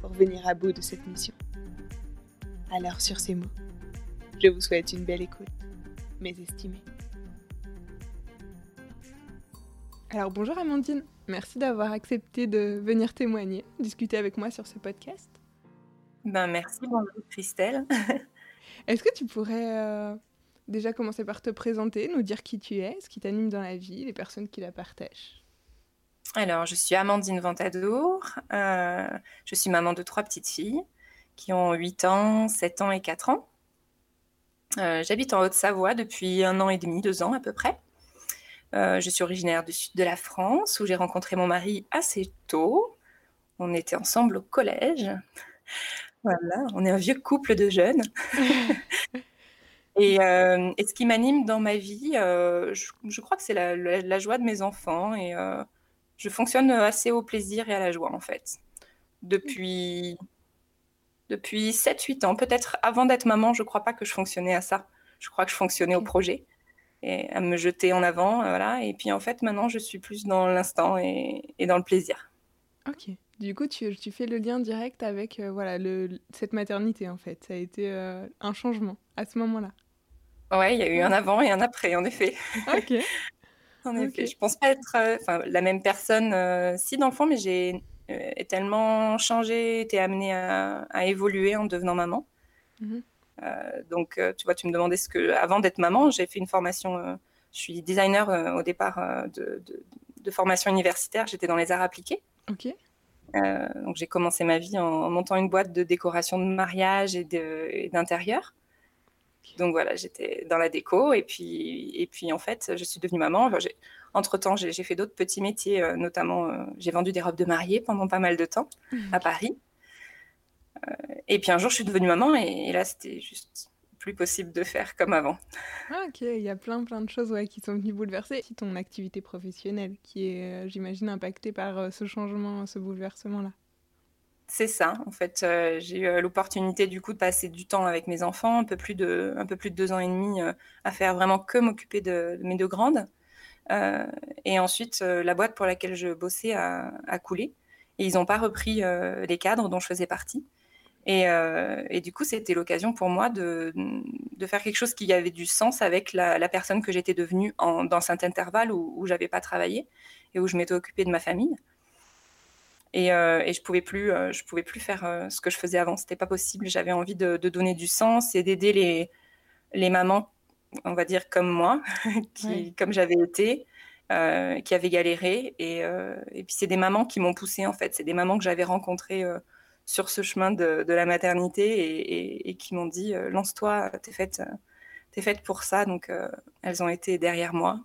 pour venir à bout de cette mission. Alors sur ces mots, je vous souhaite une belle écoute, mes estimés. Alors bonjour Amandine, merci d'avoir accepté de venir témoigner, discuter avec moi sur ce podcast. Ben merci, bonjour Christelle. Est-ce que tu pourrais euh, déjà commencer par te présenter, nous dire qui tu es, ce qui t'anime dans la vie, les personnes qui la partagent? Alors, je suis Amandine Ventadour. Euh, je suis maman de trois petites filles qui ont 8 ans, 7 ans et 4 ans. Euh, j'habite en Haute-Savoie depuis un an et demi, deux ans à peu près. Euh, je suis originaire du sud de la France où j'ai rencontré mon mari assez tôt. On était ensemble au collège. Voilà, on est un vieux couple de jeunes. et, ce qui m'anime dans ma vie, je, crois que c'est la, la, joie de mes enfants et je fonctionne assez au plaisir et à la joie, en fait. Depuis, depuis 7-8 ans. Peut-être avant d'être maman, je ne crois pas que je fonctionnais à ça. Je crois que je fonctionnais au projet et à me jeter en avant. Voilà. Et puis, en fait, maintenant, je suis plus dans l'instant et, et, dans le plaisir. Ok. Du coup, tu, tu fais le lien direct avec euh, voilà, le, cette maternité, en fait. Ça a été euh, un changement à ce moment-là. Ouais, il y a eu un avant et un après, en effet. Ok. En effet, je pense pas être euh, la même personne euh, si d'enfant, mais j'ai euh, tellement changé, été amenée à, évoluer en devenant maman. Mmh donc, tu vois, tu me demandais ce que, avant d'être maman, j'ai fait une formation. je suis designer au départ de, de, formation universitaire. J'étais dans les arts appliqués. Ok. donc, j'ai commencé ma vie en, montant une boîte de décoration de mariage et d'intérieur. Donc voilà, j'étais dans la déco et puis, et puis en fait, je suis devenue maman. entre-temps, j'ai fait d'autres petits métiers, euh, notamment euh, j'ai vendu des robes de mariée pendant pas mal de temps mmh. à Paris. Euh, et puis un jour, je suis devenue maman et, là, c'était juste plus possible de faire comme avant. Ah, ok, il y a plein plein de choses ouais, qui sont venues bouleverser ton activité professionnelle qui est, j'imagine, impactée par ce changement, ce bouleversement-là. C'est ça, en fait, euh, j'ai eu euh, l'opportunité du coup de passer du temps avec mes enfants, un peu plus de, un peu plus de deux ans et demi, euh, à faire vraiment que m'occuper de, mes deux grandes. et ensuite, la boîte pour laquelle je bossais a, coulé. Et ils n'ont pas repris les cadres dont je faisais partie. Et, du coup, c'était l'occasion pour moi de, faire quelque chose qui avait du sens avec la, personne que j'étais devenue dans cet intervalle où, où j'avais pas travaillé et où je m'étais occupée de ma famille. Euh, et, je pouvais plus, euh, je pouvais plus faire euh, ce que je faisais avant. C'était pas possible. J'avais envie de, donner du sens et d'aider les, les mamans, on va dire comme moi, qui, comme j'avais été, qui avaient galéré. Et, et puis c'est des mamans qui m'ont poussée en fait. C'est des mamans que j'avais rencontrées sur ce chemin de, de la maternité et, et qui m'ont dit lance-toi, t'es faite, t'es faite pour ça. Donc elles ont été derrière moi.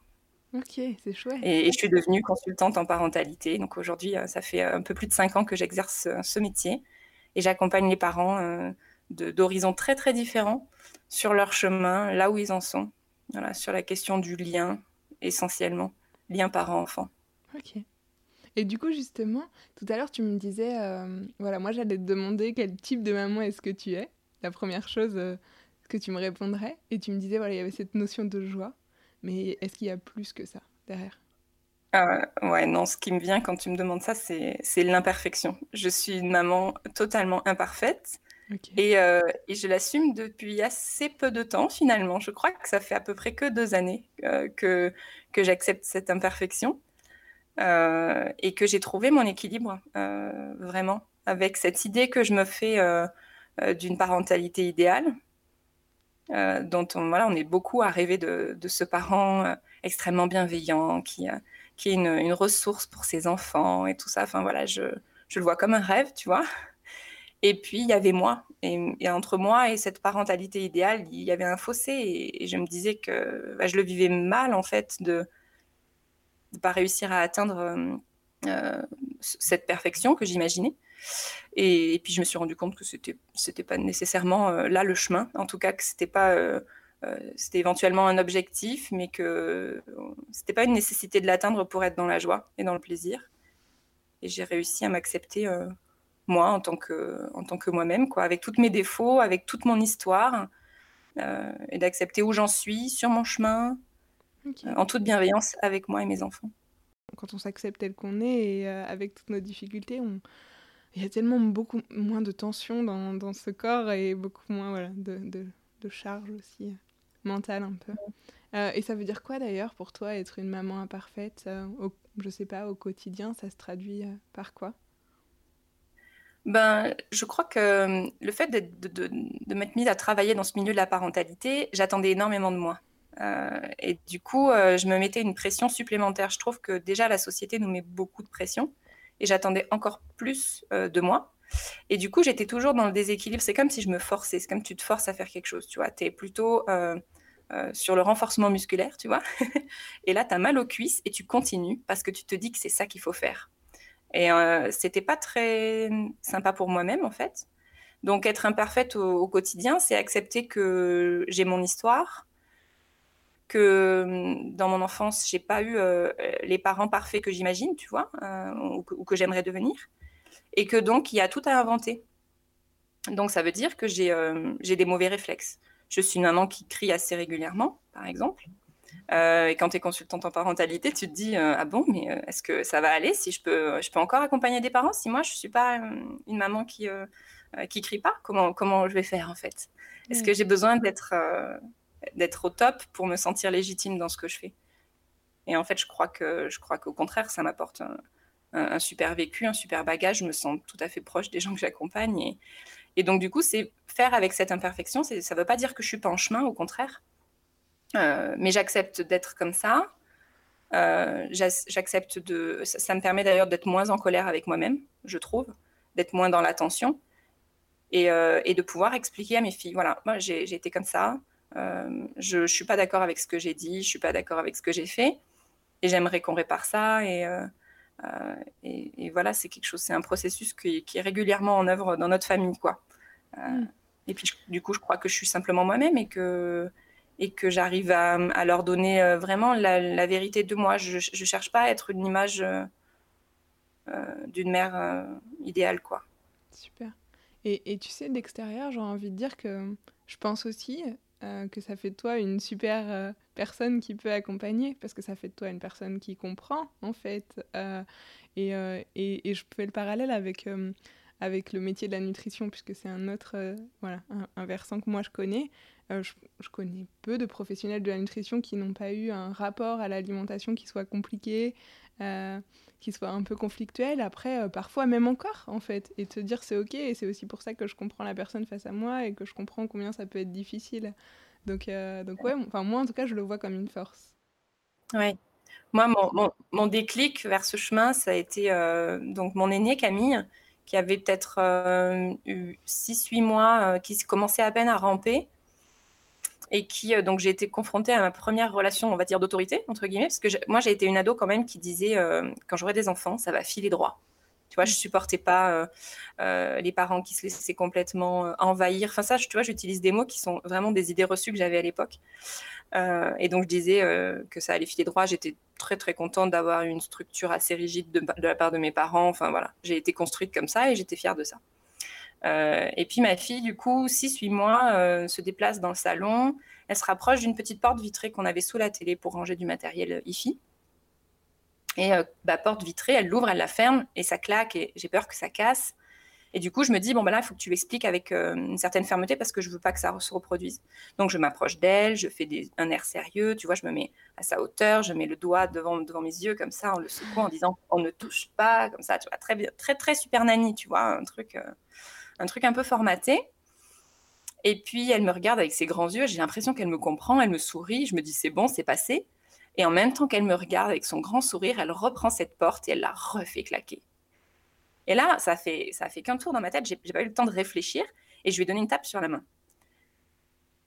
Ok, c'est chouette. Et, je suis devenue consultante en parentalité. Donc aujourd'hui, euh, ça fait un peu plus de cinq ans que j'exerce euh, ce métier. Et j'accompagne les parents euh, d'horizons très très différents sur leur chemin, là où ils en sont. Voilà, sur la question du lien, essentiellement. Lien parent-enfant. Ok. Et du coup, justement, tout à l'heure, tu me disais, voilà, moi j'allais te demander quel type de maman est-ce que tu es. La première chose que tu me répondrais. Et tu me disais, voilà, il y avait cette notion de joie. Mais est-ce qu'il y a plus que ça derrière? Euh, ouais, non, ce qui me vient quand tu me demandes ça, c'est l'imperfection. Je suis une maman totalement imparfaite et, euh, et, je l'assume depuis assez peu de temps finalement. Je crois que ça fait à peu près que deux années euh, que, que j'accepte cette imperfection euh, et que j'ai trouvé mon équilibre vraiment avec cette idée que je me fais d'une parentalité idéale, dont on, voilà, on est beaucoup à rêver de, ce parent extrêmement bienveillant, qui, qui est une, ressource pour ses enfants et tout ça. Enfin voilà, je, je le vois comme un rêve, tu vois. Et puis, il y avait moi. Et, entre moi et cette parentalité idéale, il y avait un fossé. Et, je me disais que bah, je le vivais mal, en fait, de ne pas réussir à atteindre euh, euh, cette perfection que j'imaginais. Et, puis, je me suis rendu compte que c'était c'était pas nécessairement euh, là le chemin. En tout cas, que c'était pas c'était éventuellement un objectif, mais que c'était pas une nécessité de l'atteindre pour être dans la joie et dans le plaisir. Et j'ai réussi à m'accepter moi en tant que, en tant que moi-même, quoi, avec tous mes défauts, avec toute mon histoire, euh, et d'accepter où j'en suis, sur mon chemin, euh, en toute bienveillance avec moi et mes enfants. Quand on s'accepte tel qu'on est, et euh, avec toutes nos difficultés, il y a tellement beaucoup moins de tension dans, ce corps et beaucoup moins de, de, charge aussi mentale un peu. et ça veut dire quoi d'ailleurs pour toi être une maman imparfaite au, Je sais pas, au quotidien, ça se traduit par quoi? Ben, je crois que euh, le fait de, de, de m'être mise à travailler dans ce milieu de la parentalité, j'attendais énormément de moi. Euh, et du coup, euh, je me mettais une pression supplémentaire. Je trouve que déjà la société nous met beaucoup de pression et j'attendais encore plus de moi. Et du coup, j'étais toujours dans le déséquilibre. C'est comme si je me forçais. C'est comme tu te forces à faire quelque chose. Tu vois, tu es plutôt sur le renforcement musculaire, tu vois. et là, tu as mal aux cuisses et tu continues parce que tu te dis que c'est ça qu'il faut faire. Et euh, c'était pas très sympa pour moi-même, en fait. Donc, être imparfaite au, quotidien, c'est accepter que j'ai mon histoire, que hum, dans mon enfance, j'ai pas eu euh, les parents parfaits que j'imagine, tu vois, euh, ou, que, j'aimerais devenir, et que donc il y a tout à inventer. Donc, ça veut dire que j'ai des mauvais réflexes. Je suis une maman qui crie assez régulièrement, par exemple. Euh, et quand tu es consultante en parentalité, tu te dis euh, ah bon, mais euh, est-ce que ça va aller si je peux, je peux encore accompagner des parents si moi je suis pas une maman qui qui crie pas? Comment comment je vais faire en fait? Est-ce que j'ai besoin d'être d'être au top pour me sentir légitime dans ce que je fais Et en fait, je crois que je crois qu'au contraire, ça m'apporte un, un, super vécu, un super bagage. Je me sens tout à fait proche des gens que j'accompagne et, et donc du coup, c'est faire avec cette imperfection. Ça ne veut pas dire que je suis pas en chemin, au contraire euh, mais j'accepte d'être comme ça. Euh, j'accepte de. Ça, me permet d'ailleurs d'être moins en colère avec moi-même, je trouve, d'être moins dans l'attention et, euh, et, de pouvoir expliquer à mes filles voilà, moi j'ai été comme ça, je ne suis pas d'accord avec ce que j'ai dit, je ne suis pas d'accord avec ce que j'ai fait et j'aimerais qu'on répare ça. Et, et, et, voilà, c'est quelque chose, c'est un processus qui, qui, est régulièrement en œuvre dans notre famille. quoi. Mm. Et puis du coup, je crois que je suis simplement moi-même et que et que j'arrive à, leur donner euh, vraiment la, vérité de moi. Je ne cherche pas à être une image euh, euh, d'une mère idéale, quoi. Super. Et, et tu sais, d'extérieur, j'ai envie de dire que je pense aussi que ça fait de toi une super personne qui peut accompagner, parce que ça fait de toi une personne qui comprend, en fait. Et, et, et, je fais le parallèle avec avec le métier de la nutrition, puisque c'est un autre, voilà, un, versant que moi je connais. Euh, je, connais peu de professionnels de la nutrition qui n'ont pas eu un rapport à l'alimentation qui soit compliqué, euh, soit un peu conflictuel. Après, euh, parfois même encore, en fait. Et te dire c'est ok, et c'est aussi pour ça que je comprends la personne face à moi et que je comprends combien ça peut être difficile. Donc, donc ouais, enfin, moi en tout cas, je le vois comme une force. Ouais. Moi, mon, mon, déclic vers ce chemin, ça a été donc mon aîné Camille, qui avait peut-être 6-8 mois, qui commençait à peine à ramper et qui euh, donc j'ai été confrontée à ma première relation, on va dire d'autorité entre guillemets, parce que moi j'ai été une ado quand même qui disait euh, quand j'aurai des enfants, ça va filer droit. Tu vois, je supportais pas euh, les parents qui se laissaient complètement envahir. Enfin ça, tu vois, j'utilise des mots qui sont vraiment des idées reçues que j'avais à l'époque. et donc je disais que ça allait filer droit. J'étais très très contente d'avoir une structure assez rigide de, de, la part de mes parents. Enfin voilà, j'ai été construite comme ça et j'étais fière de ça. Euh, et puis ma fille, du coup, 6-8 mois, euh, se déplace dans le salon. Elle se rapproche d'une petite porte vitrée qu'on avait sous la télé pour ranger du matériel IFI. Et euh, bah, porte vitrée, elle l'ouvre, elle la ferme et ça claque et j'ai peur que ça casse. Et du coup, je me dis, bon, ben là, il faut que tu l'expliques avec une certaine fermeté parce que je veux pas que ça se reproduise. Donc, je m'approche d'elle, je fais un air sérieux, tu vois, je me mets à sa hauteur, je mets le doigt devant, devant mes yeux comme ça, en le secouant, en disant, on ne touche pas, comme ça, tu vois, très, très, très super nanny, tu vois, un truc un truc un peu formaté. Et puis elle me regarde avec ses grands yeux, j'ai l'impression qu'elle me comprend, elle me sourit, je me dis c'est bon, c'est passé. Et en même temps qu'elle me regarde avec son grand sourire, elle reprend cette porte et elle la refait claquer. Et là, ça fait ça fait qu'un tour dans ma tête, j'ai pas eu le temps de réfléchir et je lui ai donné une tape sur la main.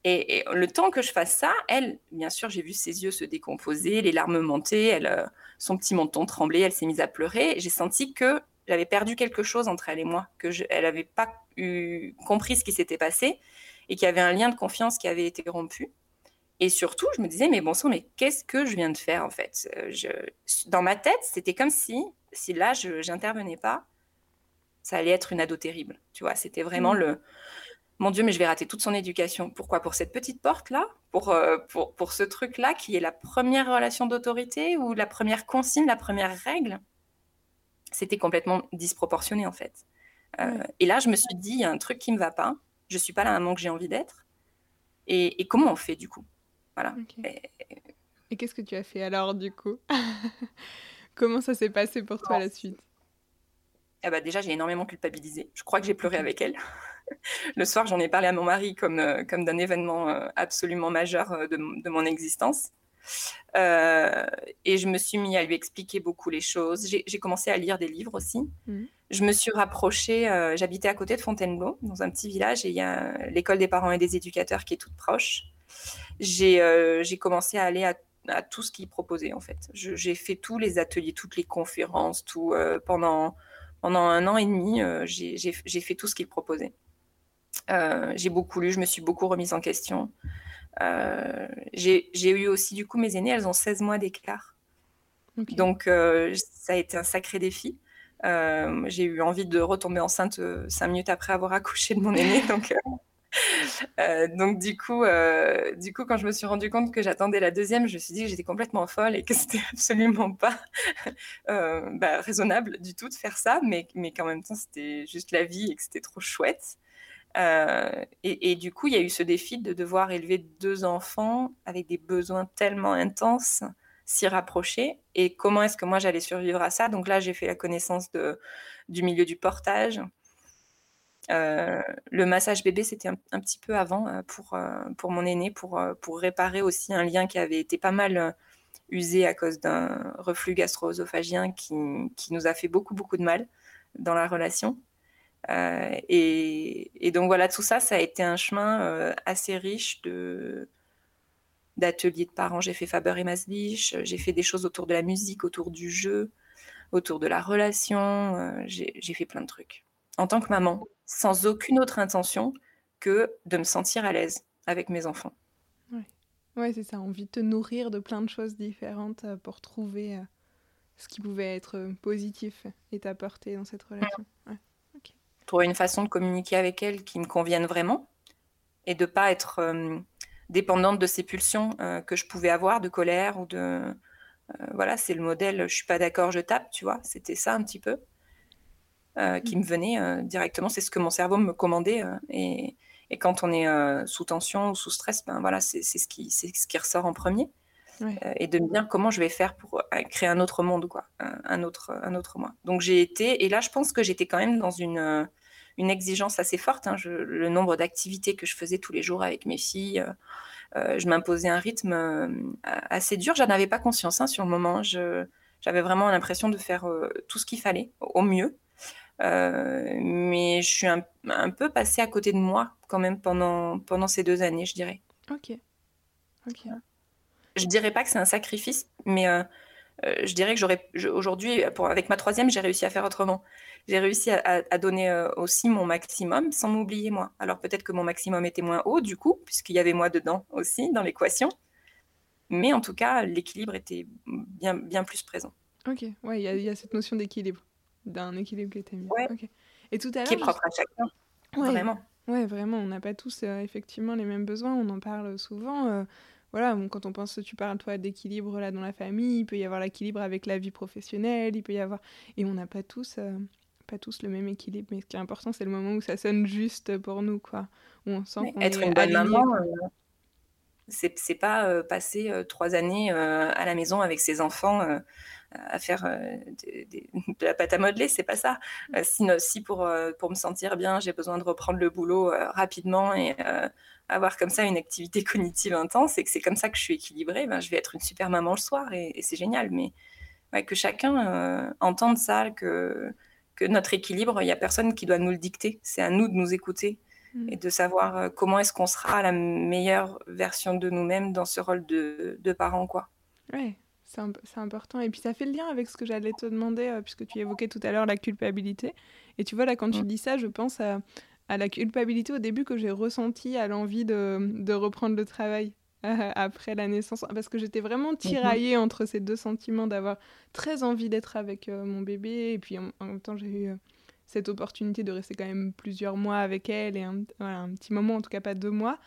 Et, le temps que je fasse ça, elle, bien sûr, j'ai vu ses yeux se décomposer, les larmes monter, elle, euh, son petit menton trembler, elle s'est mise à pleurer. J'ai senti que j'avais perdu quelque chose entre elle et moi, que elle n'avait pas eu, compris ce qui s'était passé et qu'il y avait un lien de confiance qui avait été rompu. Et surtout, je me disais, mais bon sang, mais qu'est-ce que je viens de faire en fait? Euh, je, Dans ma tête, c'était comme si, si là, je n'intervenais pas, ça allait être une ado terrible. Tu vois, c'était vraiment mmh. le mon Dieu, mais je vais rater toute son éducation. Pourquoi? Pour cette petite porte-là pour, euh, pour, pour, ce truc-là qui est la première relation d'autorité ou la première consigne, la première règle? C'était complètement disproportionné en fait. Euh, et là, je me suis dit, il y a un truc qui ne me va pas. Je ne suis pas la maman que j'ai envie d'être. Et, comment on fait du coup? Voilà. Et, qu'est-ce que tu as fait alors du coup? Comment ça s'est passé pour toi la suite? Eh ben, Déjà, j'ai énormément culpabilisé. Je crois que j'ai pleuré avec elle le soir, j'en ai parlé à mon mari comme, euh, comme d'un événement euh, absolument majeur de, de, mon existence. Et je me suis mis à lui expliquer beaucoup les choses. J'ai commencé à lire des livres aussi. Mmh. Je me suis rapprochée, j'habitais à côté de Fontainebleau, dans un petit village, et il y a l'école des parents et des éducateurs qui est toute proche. J'ai commencé à aller à, à tout ce qu'ils proposaient, en fait. J'ai fait tous les ateliers, toutes les conférences, tout, pendant, pendant un an et demi, j'ai fait tout ce qu'ils proposaient. Euh, j'ai beaucoup lu, je me suis beaucoup remise en question. Euh, j'ai eu aussi, du coup, mes aînées, elles ont 16 mois d'écart. Donc, euh, ça a été un sacré défi. j'ai eu envie de retomber enceinte cinq minutes après avoir accouché de mon aîné. donc, donc du coup, du coup, quand je me suis rendu compte que j'attendais la deuxième, je me suis dit que j'étais complètement folle et que c'était absolument pas bah, raisonnable du tout de faire ça, mais, mais qu'en même temps, c'était juste la vie et que c'était trop chouette. Euh, et, du coup, il y a eu ce défi de devoir élever deux enfants avec des besoins tellement intenses, s'y rapprocher. Et comment est-ce que moi j'allais survivre à ça? Donc là, j'ai fait la connaissance du milieu du portage. Euh, le massage bébé, c'était un, petit peu avant euh, pour, pour mon aîné, pour, pour réparer aussi un lien qui avait été pas mal usé à cause d'un reflux gastro-œsophagien qui, qui, nous a fait beaucoup, beaucoup de mal dans la relation. Euh, et, donc voilà, tout ça, ça a été un chemin euh, assez riche de d'ateliers de parents. J'ai fait Faber et Maslich, j'ai fait des choses autour de la musique, autour du jeu, autour de la relation. Euh, j'ai fait plein de trucs. En tant que maman, sans aucune autre intention que de me sentir à l'aise avec mes enfants. Ouais, ouais c'est ça, envie de te nourrir de plein de choses différentes pour trouver ce qui pouvait être positif et t'apporter dans cette relation. Ouais trouver une façon de communiquer avec elle qui me convienne vraiment et de pas être euh, dépendante de ces pulsions euh, que je pouvais avoir de colère ou de euh, voilà c'est le modèle je suis pas d'accord je tape tu vois c'était ça un petit peu qui me venait directement. C'est ce que mon cerveau me commandait et, et, quand on est sous tension ou sous stress ben voilà c'est ce qui c'est ce qui ressort en premier. Et de me dire comment je vais faire pour créer un autre monde quoi un autre un autre moi. Donc j'ai été et là je pense que j'étais quand même dans une une exigence assez forte. Hein. le nombre d'activités que je faisais tous les jours avec mes filles, euh, euh, je m'imposais un rythme euh, assez dur. J'en avais pas conscience hein, sur le moment. j'avais vraiment l'impression de faire tout ce qu'il fallait au mieux. mais je suis un, peu passée à côté de moi quand même pendant, pendant ces deux années, je dirais. Ok. Ok. Je dirais pas que c'est un sacrifice, mais je dirais que j'aurais aujourd'hui, avec ma troisième, j'ai réussi à faire autrement j'ai réussi à, donner euh, aussi mon maximum sans m'oublier moi. Alors peut-être que mon maximum était moins haut du coup, puisqu'il y avait moi dedans aussi dans l'équation. Mais en tout cas, l'équilibre était bien, bien plus présent. Ok, ouais, il y, a cette notion d'équilibre, d'un équilibre qui était mis. Ouais. Et tout à l'heure. Qui est propre à chacun. Vraiment. Ouais, vraiment. On n'a pas tous euh, effectivement les mêmes besoins. On en parle souvent. Euh, voilà, quand on pense, tu parles toi d'équilibre là dans la famille, il peut y avoir l'équilibre avec la vie professionnelle, il peut y avoir, et on n'a pas tous pas tous le même équilibre, mais ce qui est important, c'est le moment où ça sonne juste pour nous, quoi. Où on sent qu'on Être une bonne maman, euh, c'est pas euh, passer euh, trois années à la maison avec ses enfants à faire de, la pâte à modeler, c'est pas ça. si, si pour, pour me sentir bien, j'ai besoin de reprendre le boulot rapidement et avoir comme ça une activité cognitive intense et que c'est comme ça que je suis équilibrée, ben, je vais être une super maman le soir et, c'est génial. Mais que chacun entende ça, que, que notre équilibre, il n'y a personne qui doit nous le dicter. C'est à nous de nous écouter Mm. et de savoir euh, comment est-ce qu'on sera la meilleure version de nous-mêmes dans ce rôle de, de parent, quoi. Ouais, c'est important. Et puis ça fait le lien avec ce que j'allais te demander, euh, puisque tu évoquais tout à l'heure la culpabilité. Et tu vois, là, quand tu mm. dis ça, je pense à, à la culpabilité au début que j'ai ressentie à l'envie de, de, reprendre le travail euh, après la naissance, parce que j'étais vraiment mm-hmm. tiraillée entre ces deux sentiments d'avoir très envie d'être avec mon bébé, et puis en, en même temps, j'ai eu cette opportunité de rester quand même plusieurs mois avec elle et un, un, petit moment, en tout cas pas deux mois.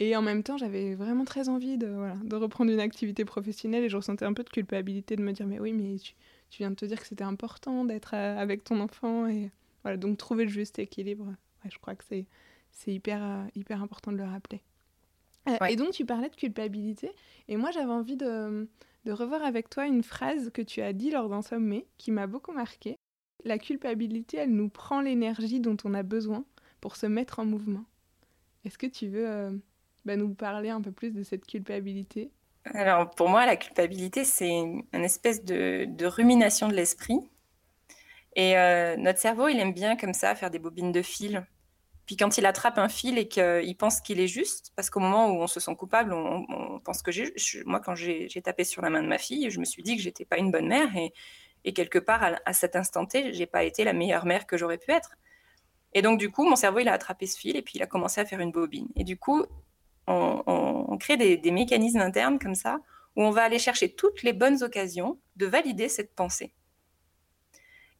Et en même temps, j'avais vraiment très envie de, voilà, de reprendre une activité professionnelle et je ressentais un peu de culpabilité de me dire mais oui, mais tu, tu viens de te dire que c'était important d'être euh, avec ton enfant et voilà, donc trouver le juste équilibre. Ouais, je crois que c'est c'est hyper, euh, hyper important de le rappeler. Euh, et donc tu parlais de culpabilité et moi j'avais envie de, de revoir avec toi une phrase que tu as dit lors d'un sommet qui m'a beaucoup marqué la culpabilité, elle nous prend l'énergie dont on a besoin pour se mettre en mouvement. Est-ce que tu veux euh, bah, nous parler un peu plus de cette culpabilité? Alors, pour moi, la culpabilité, c'est une, espèce de, rumination de l'esprit. Et euh, notre cerveau, il aime bien comme ça faire des bobines de fil. Puis quand il attrape un fil et qu'il pense qu'il est juste, parce qu'au moment où on se sent coupable, on, pense que j'ai... Moi, quand j'ai tapé sur la main de ma fille, je me suis dit que j'étais pas une bonne mère et et quelque part, à, cet instant T, j'ai pas été la meilleure mère que j'aurais pu être. Et donc, du coup, mon cerveau, il a attrapé ce fil et puis il a commencé à faire une bobine. Et du coup, on, crée des, mécanismes internes comme ça, où on va aller chercher toutes les bonnes occasions de valider cette pensée.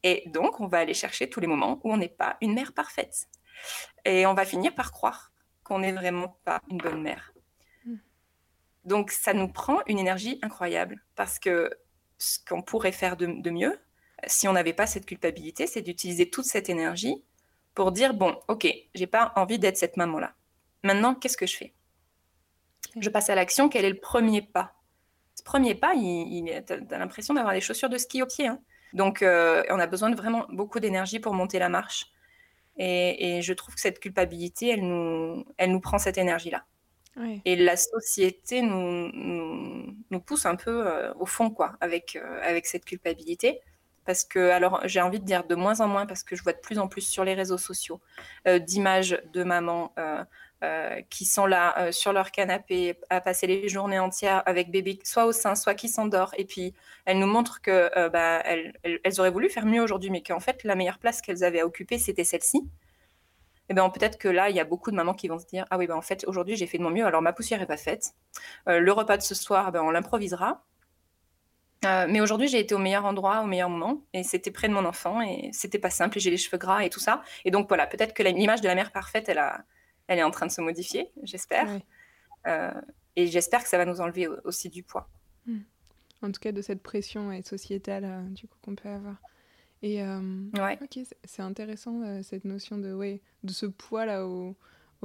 Et donc, on va aller chercher tous les moments où on n'est pas une mère parfaite. Et on va finir par croire qu'on n'est vraiment pas une bonne mère. Hmm. Donc, ça nous prend une énergie incroyable parce que ce qu'on pourrait faire de, mieux, si on n'avait pas cette culpabilité, c'est d'utiliser toute cette énergie pour dire bon, ok, j'ai pas envie d'être cette maman-là. Maintenant, qu'est-ce que je fais? Je passe à l'action. Quel est le premier pas? Ce premier pas, il, tu as, l'impression d'avoir des chaussures de ski au pied. Hein. Donc, euh, on a besoin de vraiment beaucoup d'énergie pour monter la marche. Et, et, je trouve que cette culpabilité, elle nous, elle nous prend cette énergie-là. Et la société nous, nous, pousse un peu euh, au fond, quoi, avec, euh, avec cette culpabilité. Parce que, alors, j'ai envie de dire de moins en moins, parce que je vois de plus en plus sur les réseaux sociaux euh, d'images de mamans qui sont là sur leur canapé à passer les journées entières avec bébé, soit au sein, soit qui s'endort. Et puis, elles nous montrent que bah, elles, auraient voulu faire mieux aujourd'hui, mais qu'en fait, la meilleure place qu'elles avaient à occuper, c'était celle-ci. Eh ben, peut-être que là, il y a beaucoup de mamans qui vont se dire Ah oui, ben, en fait, aujourd'hui, j'ai fait de mon mieux, alors ma poussière n'est pas faite. Euh, le repas de ce soir, ben, on l'improvisera. Euh, mais aujourd'hui, j'ai été au meilleur endroit, au meilleur moment, et c'était près de mon enfant, et c'était pas simple, et j'ai les cheveux gras et tout ça. Et donc voilà, peut-être que l'image de la mère parfaite, elle, a, elle est en train de se modifier, j'espère. Euh, et j'espère que ça va nous enlever aussi du poids. Hmm. En tout cas, de cette pression sociétale du coup qu'on peut avoir. Et euh, ok, c'est intéressant euh, cette notion de, ouais, de ce poids là aux,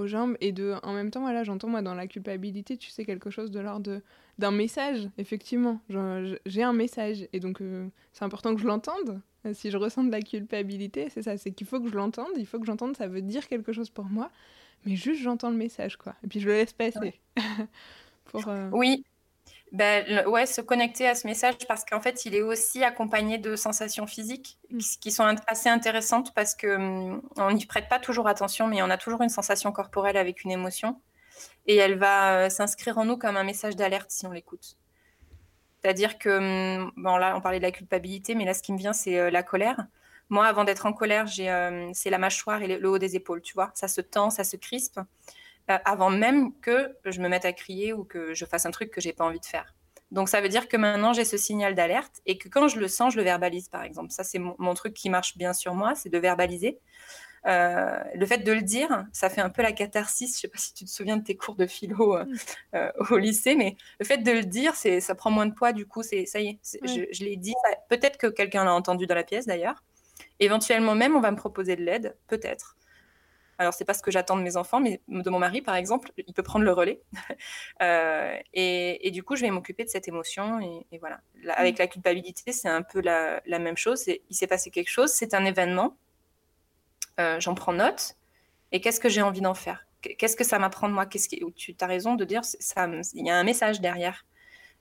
jambes et de, en même temps, voilà, j'entends moi dans la culpabilité, tu sais, quelque chose de l'ordre d'un message, effectivement. J'ai un message et donc euh, c'est important que je l'entende. Si je ressens de la culpabilité, c'est ça, c'est qu'il faut que je l'entende, il faut que j'entende, ça veut dire quelque chose pour moi, mais juste j'entends le message, quoi. Et puis je le laisse passer. pour, Oui, ben, ouais, se connecter à ce message parce qu'en fait, il est aussi accompagné de sensations physiques mm. qui, sont assez intéressantes parce que hum, on n'y prête pas toujours attention, mais on a toujours une sensation corporelle avec une émotion et elle va euh, s'inscrire en nous comme un message d'alerte si on l'écoute. C'est-à-dire que, hum, bon là, on parlait de la culpabilité, mais là, ce qui me vient, c'est euh, la colère. Moi, avant d'être en colère, j'ai, euh, c'est la mâchoire et le haut des épaules, tu vois. Ça se tend, ça se crispe. Euh, avant même que je me mette à crier ou que je fasse un truc que j'ai pas envie de faire. Donc ça veut dire que maintenant j'ai ce signal d'alerte et que quand je le sens, je le verbalise par exemple. Ça c'est mon, truc qui marche bien sur moi, c'est de verbaliser. Euh, le fait de le dire, ça fait un peu la catharsis. Je sais pas si tu te souviens de tes cours de philo euh, au lycée, mais le fait de le dire, c'est ça prend moins de poids. Du coup, c'est ça y est, je, l'ai dit. Peut-être que quelqu'un l'a entendu dans la pièce d'ailleurs. Éventuellement même, on va me proposer de l'aide, peut-être. Alors, c'est pas ce que j'attends de mes enfants, mais de mon mari, par exemple, il peut prendre le relais. Euh, et, du coup, je vais m'occuper de cette émotion. Et, voilà. avec mm. la culpabilité, c'est un peu la, même chose. Il s'est passé quelque chose, c'est un événement. Euh, j'en prends note. Et qu'est-ce que j'ai envie d'en faire? Qu'est-ce que ça m'apprend de moi? Qu'est-ce qui... Tu as raison de dire, il y a un message derrière.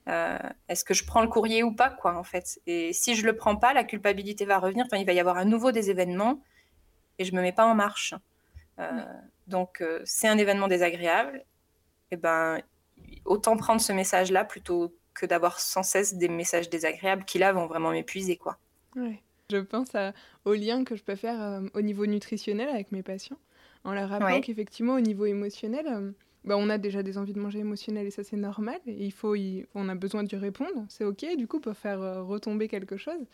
Euh, est-ce que je prends le courrier ou pas, quoi, en fait? Et si je le prends pas, la culpabilité va revenir. Enfin, il va y avoir à nouveau des événements et je me mets pas en marche. Euh, donc, euh, c'est un événement désagréable. Et eh ben, autant prendre ce message-là plutôt que d'avoir sans cesse des messages désagréables qui là vont vraiment m'épuiser, quoi. Je pense au lien que je peux faire au niveau nutritionnel avec mes patients, en leur rappelant qu'effectivement, au niveau émotionnel, bah, on a déjà des envies de manger émotionnelles et ça c'est normal. Et il faut, on a besoin d'y répondre, c'est ok. Du coup, pour faire euh, retomber quelque chose.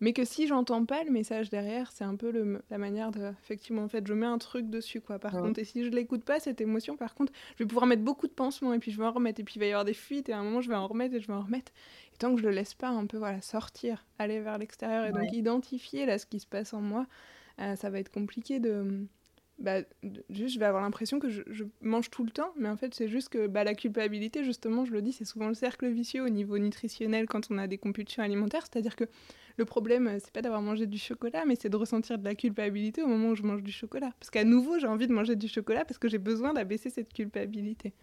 Mais que si j'entends pas le message derrière, c'est un peu le, la manière de, effectivement, en fait, je mets un truc dessus, quoi. Par contre, et si je l'écoute pas cette émotion, par contre, je vais pouvoir mettre beaucoup de pansements et puis je vais en remettre et puis il va y avoir des fuites et à un moment je vais en remettre et je vais en remettre. Et tant que je le laisse pas un peu, voilà, sortir, aller vers l'extérieur et donc identifier là ce qui se passe en moi, euh, ça va être compliqué de bah, juste, je vais avoir l'impression que je, mange tout le temps, mais en fait, c'est juste que bah, la culpabilité, justement, je le dis, c'est souvent le cercle vicieux au niveau nutritionnel quand on a des compulsions alimentaires. C'est-à-dire que le problème, c'est pas d'avoir mangé du chocolat, mais c'est de ressentir de la culpabilité au moment où je mange du chocolat. Parce qu'à nouveau, j'ai envie de manger du chocolat parce que j'ai besoin d'abaisser cette culpabilité.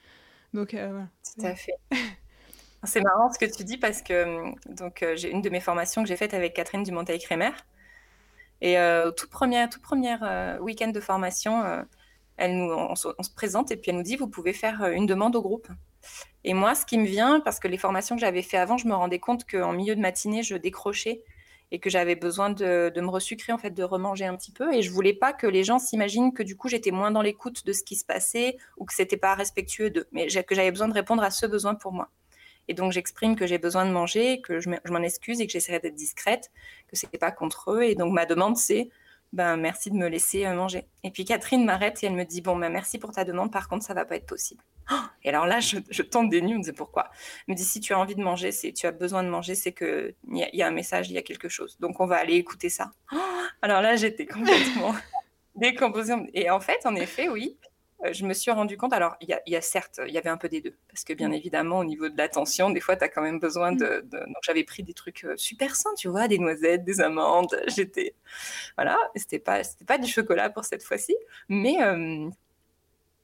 Donc, euh, voilà. Tout à fait. c'est marrant ce que tu dis parce que donc euh, j'ai une de mes formations que j'ai faite avec Catherine Dumonteil-Crémer et euh, tout premier, tout premier euh, week-end de formation, euh, elle nous, on, se présente et puis elle nous dit vous pouvez faire une demande au groupe. Et moi, ce qui me vient, parce que les formations que j'avais fait avant, je me rendais compte qu'en milieu de matinée, je décrochais et que j'avais besoin de, me resucrer, en fait, de remanger un petit peu. Et je voulais pas que les gens s'imaginent que du coup, j'étais moins dans l'écoute de ce qui se passait ou que c'était pas respectueux d'eux, mais que j'avais besoin de répondre à ce besoin pour moi. Et donc j'exprime que j'ai besoin de manger, que je m'en excuse et que j'essaierai d'être discrète, que ce n'est pas contre eux. Et donc ma demande, c'est ben, merci de me laisser euh, manger. Et puis Catherine m'arrête et elle me dit Bon, ben, merci pour ta demande, par contre, ça va pas être possible. et alors là, je, je tombe des nues, on pourquoi? Elle me dit Si tu as envie de manger, c'est tu as besoin de manger, c'est qu'il y, y, a un message, il y a quelque chose. Donc on va aller écouter ça. alors là, j'étais complètement décomposée. Et en fait, en effet, oui, je me suis rendu compte, alors il y, a, certes, il y avait un peu des deux, parce que bien mm. évidemment, au niveau de l'attention, des fois, tu as quand même besoin mm. de, Donc j'avais pris des trucs euh, super sains, tu vois, des noisettes, des amandes, j'étais... Voilà, c'était pas, pas du chocolat pour cette fois-ci, mais... Euh,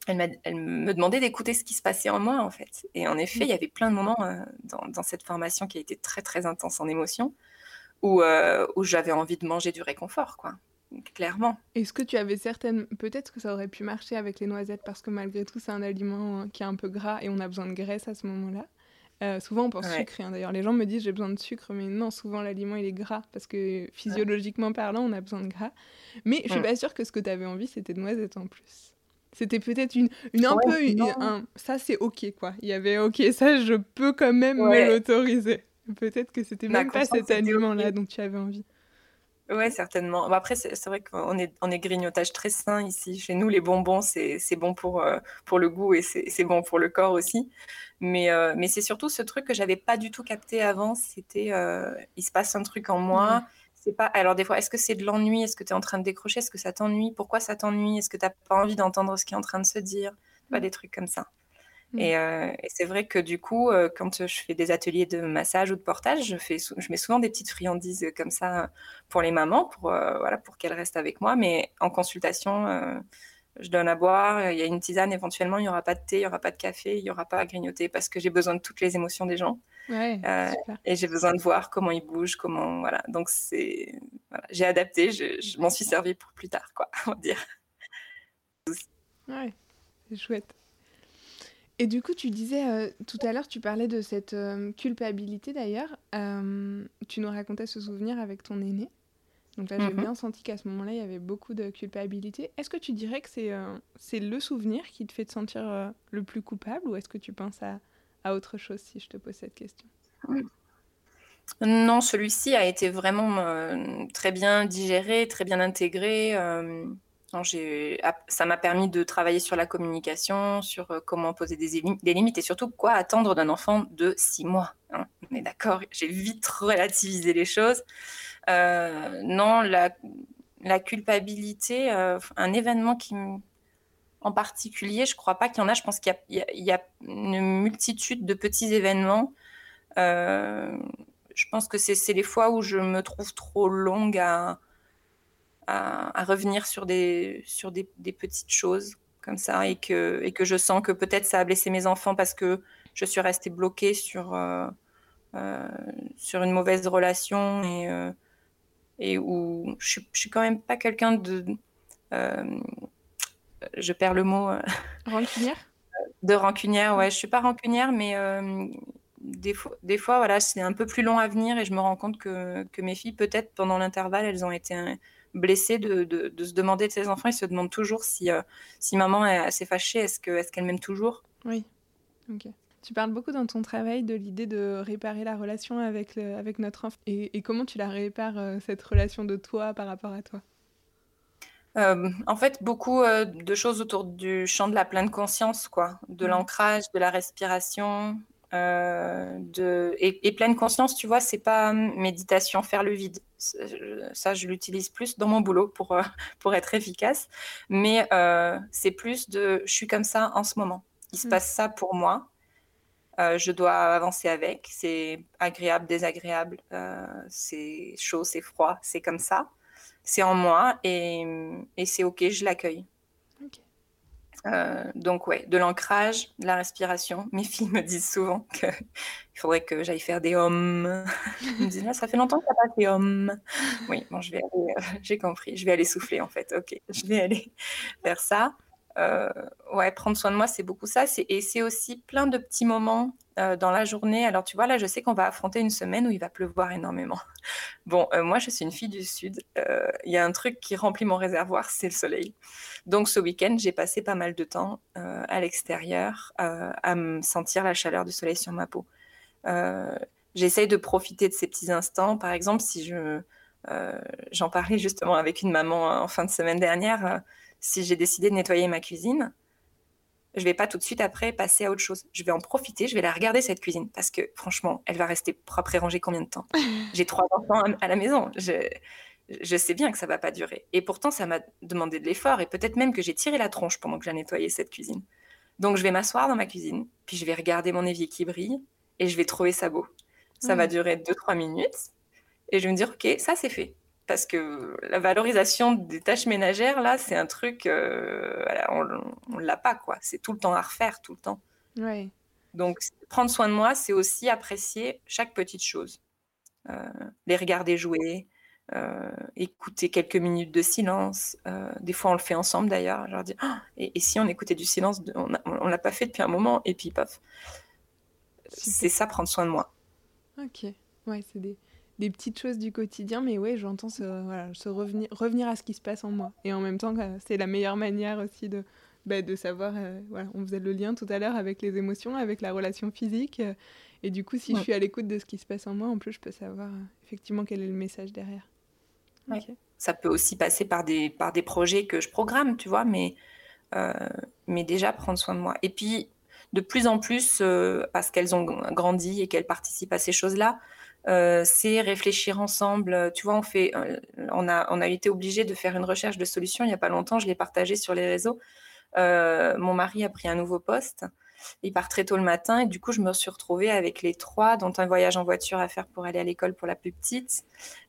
elle, elle, me demandait d'écouter ce qui se passait en moi, en fait. Et en effet, mm. il y avait plein de moments dans, dans, cette formation qui a été très, très intense en émotion, où, où j'avais envie de manger du réconfort, quoi clairement. Est-ce que tu avais certaines... Peut-être que ça aurait pu marcher avec les noisettes parce que malgré tout, c'est un aliment qui est un peu gras et on a besoin de graisse à ce moment-là. Euh, souvent, on pense sucre. Hein. D'ailleurs, les gens me disent j'ai besoin de sucre, mais non, souvent l'aliment il est gras parce que physiologiquement parlant, on a besoin de gras. Mais je suis pas sûre que ce que tu avais envie, c'était de noisettes en plus. C'était peut-être une, une un peu un, ça c'est ok quoi. Il y avait ok ça je peux quand même me l'autoriser. Peut-être que c'était même pas cet aliment là dont tu avais envie. Ouais, certainement. après, c'est vrai qu'on est, on est grignotage très sain ici. Chez nous, les bonbons, c'est bon pour, euh, pour le goût et c'est bon pour le corps aussi. Mais, euh, mais c'est surtout ce truc que j'avais pas du tout capté avant. C'était, euh, il se passe un truc en moi. C'est pas. Alors des fois, est-ce que c'est de l'ennui? Est-ce que tu es en train de décrocher? Est-ce que ça t'ennuie? Pourquoi ça t'ennuie? Est-ce que tu n'as pas envie d'entendre ce qui est en train de se dire? Pas des trucs comme ça. Mmh. Euh, et, c'est vrai que du coup, euh, quand je fais des ateliers de massage ou de portage, je, fais je mets souvent des petites friandises comme ça pour les mamans, pour, euh, voilà, pour qu'elles restent avec moi. Mais en consultation, je donne à boire, il y a une tisane éventuellement, il n'y aura pas de thé, il n'y aura pas de café, il n'y aura pas à grignoter parce que j'ai besoin de toutes les émotions des gens. et j'ai besoin de voir comment ils bougent, comment. Voilà. Donc, c'est. Voilà. J'ai adapté, je, je m'en suis servi pour plus tard, quoi, on va dire. Ouais, c'est chouette. Et du coup, tu disais euh, tout à l'heure, tu parlais de cette euh, culpabilité d'ailleurs. Euh, tu nous racontais ce souvenir avec ton aîné. Donc là, j'ai mhm. bien senti qu'à ce moment-là, il y avait beaucoup de culpabilité. Est-ce que tu dirais que c'est c'est le souvenir qui te fait te sentir le plus coupable ou est-ce que tu penses à, à, autre chose si je te pose cette question? Non, celui-ci a été vraiment très bien digéré, très bien intégré ça m'a permis de travailler sur la communication, sur euh, comment poser des, limites et surtout quoi attendre d'un enfant de six mois. Hein. On est d'accord, j'ai vite relativisé les choses. Euh, non, la, culpabilité, euh, un événement qui, en particulier, je crois pas qu'il y en a. Je pense qu'il y, a une multitude de petits événements. Je pense que c'est les fois où je me trouve trop longue à, à, revenir sur, des, sur des, petites choses comme ça et que, et que je sens que peut-être ça a blessé mes enfants parce que je suis restée bloquée sur, euh, euh, sur une mauvaise relation et, et où je, je suis quand même pas quelqu'un de je perds le mot. Euh, rancunière? De rancunière, ouais. Je suis pas rancunière, mais euh, des, fois, des fois, voilà, c'est un peu plus long à venir et je me rends compte que, que mes filles, peut-être pendant l'intervalle, elles ont été blessées de, de, de, se demander de ses enfants. Ils se demandent toujours si, euh, si maman est assez fâchée, est-ce qu'elle est qu'elle m'aime toujours? Oui, ok. Tu parles beaucoup dans ton travail de l'idée de réparer la relation avec, avec notre enfant. Et, et, comment tu la répares, cette relation de toi par rapport à toi? Euh, en fait, beaucoup euh, de choses autour du champ de la pleine conscience, quoi, de mmh. l'ancrage, de la respiration, euh, de... Et, pleine conscience, tu vois, c'est pas méditation, faire le vide. Ça, je l'utilise plus dans mon boulot pour, pour être efficace. Mais c'est plus de je suis comme ça en ce moment. Il se mmh. passe ça pour moi. je dois avancer avec. C'est agréable, désagréable. c'est chaud, c'est froid. C'est comme ça c'est en moi et, et c'est OK, je l'accueille. Euh, donc ouais, de l'ancrage, de la respiration. Mes filles me disent souvent qu'il faudrait que j'aille faire des hommes. Ils me disent là, ça fait longtemps que tu pas fait hommes. Oui, bon, je vais aller, euh, j'ai compris, je vais aller souffler en fait. Ok, je vais aller faire ça. Euh, ouais, prendre soin de moi, c'est beaucoup ça. Et c'est aussi plein de petits moments euh, dans la journée. Alors, tu vois, là, je sais qu'on va affronter une semaine où il va pleuvoir énormément. Bon, euh, moi, je suis une fille du Sud. Il y a un truc qui remplit mon réservoir, c'est le soleil. Donc, ce week-end, j'ai passé pas mal de temps à l'extérieur à me sentir la chaleur du soleil sur ma peau. J'essaye de profiter de ces petits instants. Par exemple, si je... J'en parlais justement avec une maman en fin de semaine dernière si j'ai décidé de nettoyer ma cuisine, je vais pas tout de suite après passer à autre chose. Je vais en profiter, je vais la regarder cette cuisine parce que franchement, elle va rester propre et rangée combien de temps? J'ai trois enfants à la maison. Je, sais bien que ça va pas durer. Et pourtant, ça m'a demandé de l'effort et peut-être même que j'ai tiré la tronche pendant que j'ai nettoyé cette cuisine. Donc, je vais m'asseoir dans ma cuisine, puis je vais regarder mon évier qui brille et je vais trouver ça beau. Ça va durer 2-3 minutes et je vais me dire, OK, ça c'est fait parce que la valorisation des tâches ménagères, là, c'est un truc, euh, on ne l'a pas, quoi. C'est tout le temps à refaire, tout le temps. Donc, prendre soin de moi, c'est aussi apprécier chaque petite chose. Euh, les regarder jouer, euh, écouter quelques minutes de silence. des fois, on le fait ensemble, d'ailleurs. Je leur dis, ah, et, si on écoutait du silence On ne l'a pas fait depuis un moment, et puis, paf. C'est ça, prendre soin de moi. Ok. Ouais, c'est des des petites choses du quotidien, mais ouais, j'entends se, voilà, se revenir, revenir à ce qui se passe en moi. Et en même temps, c'est la meilleure manière aussi de, bah, de savoir, euh, voilà, on faisait le lien tout à l'heure avec les émotions, avec la relation physique. Euh, et du coup, si je suis à l'écoute de ce qui se passe en moi, en plus, je peux savoir euh, effectivement quel est le message derrière. Ça peut aussi passer par des, par des projets que je programme, tu vois, mais, mais déjà prendre soin de moi. Et puis, de plus en plus, parce qu'elles ont grandi et qu'elles participent à ces choses-là, euh, c'est réfléchir ensemble. Tu vois, on fait, euh, on a, on a été obligé de faire une recherche de solutions il n'y a pas longtemps. Je l'ai partagé sur les réseaux. Euh, mon mari a pris un nouveau poste. Il part très tôt le matin et du coup, je me suis retrouvée avec les trois, dont un voyage en voiture à faire pour aller à l'école pour la plus petite.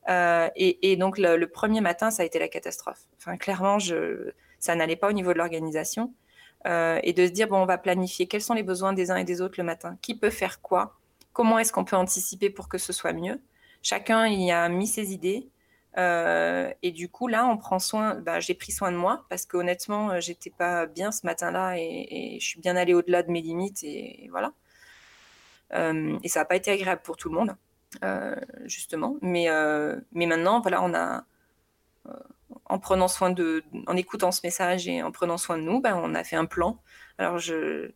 et, donc, le, premier matin, ça a été la catastrophe. Enfin, clairement, je, ça n'allait pas au niveau de l'organisation. et de se dire, bon, on va planifier quels sont les besoins des uns et des autres le matin, qui peut faire quoi, Comment est-ce qu'on peut anticiper pour que ce soit mieux? Chacun y a mis ses idées. Euh, et du coup, là, on prend soin. Bah, j'ai pris soin de moi parce qu'honnêtement, euh, j'étais pas bien ce matin-là et, je suis bien allée au-delà de mes limites et, voilà. Euh, et ça n'a pas été agréable pour tout le monde, justement. Mais, maintenant, voilà, on a, en prenant soin de, en écoutant ce message et en prenant soin de nous, bah, on a fait un plan. Alors je,